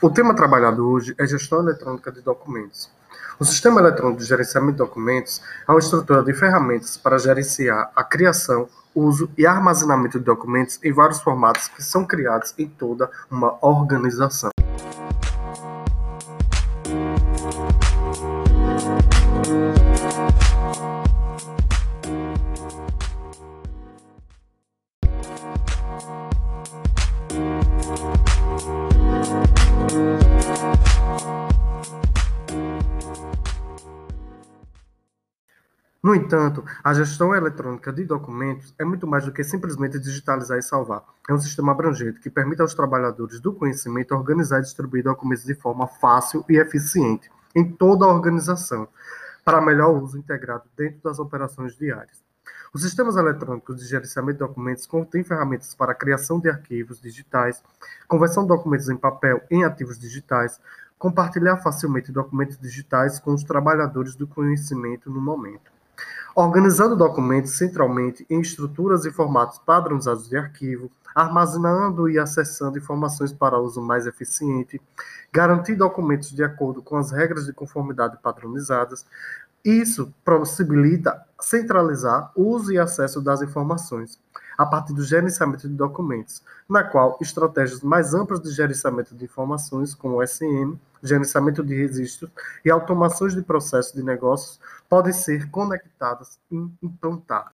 O tema trabalhado hoje é gestão eletrônica de documentos. O sistema eletrônico de gerenciamento de documentos é uma estrutura de ferramentas para gerenciar a criação, uso e armazenamento de documentos em vários formatos que são criados em toda uma organização. No entanto, a gestão eletrônica de documentos é muito mais do que simplesmente digitalizar e salvar. É um sistema abrangente que permite aos trabalhadores do conhecimento organizar e distribuir documentos de forma fácil e eficiente em toda a organização, para melhor uso integrado dentro das operações diárias. Os sistemas eletrônicos de gerenciamento de documentos contêm ferramentas para a criação de arquivos digitais, conversão de documentos em papel em ativos digitais, compartilhar facilmente documentos digitais com os trabalhadores do conhecimento no momento organizando documentos centralmente em estruturas e formatos padronizados de arquivo, armazenando e acessando informações para uso mais eficiente, garantir documentos de acordo com as regras de conformidade padronizadas. Isso possibilita centralizar o uso e acesso das informações a partir do gerenciamento de documentos, na qual estratégias mais amplas de gerenciamento de informações, como o SM, gerenciamento de registros e automações de processos de negócios podem ser conectadas e implantadas.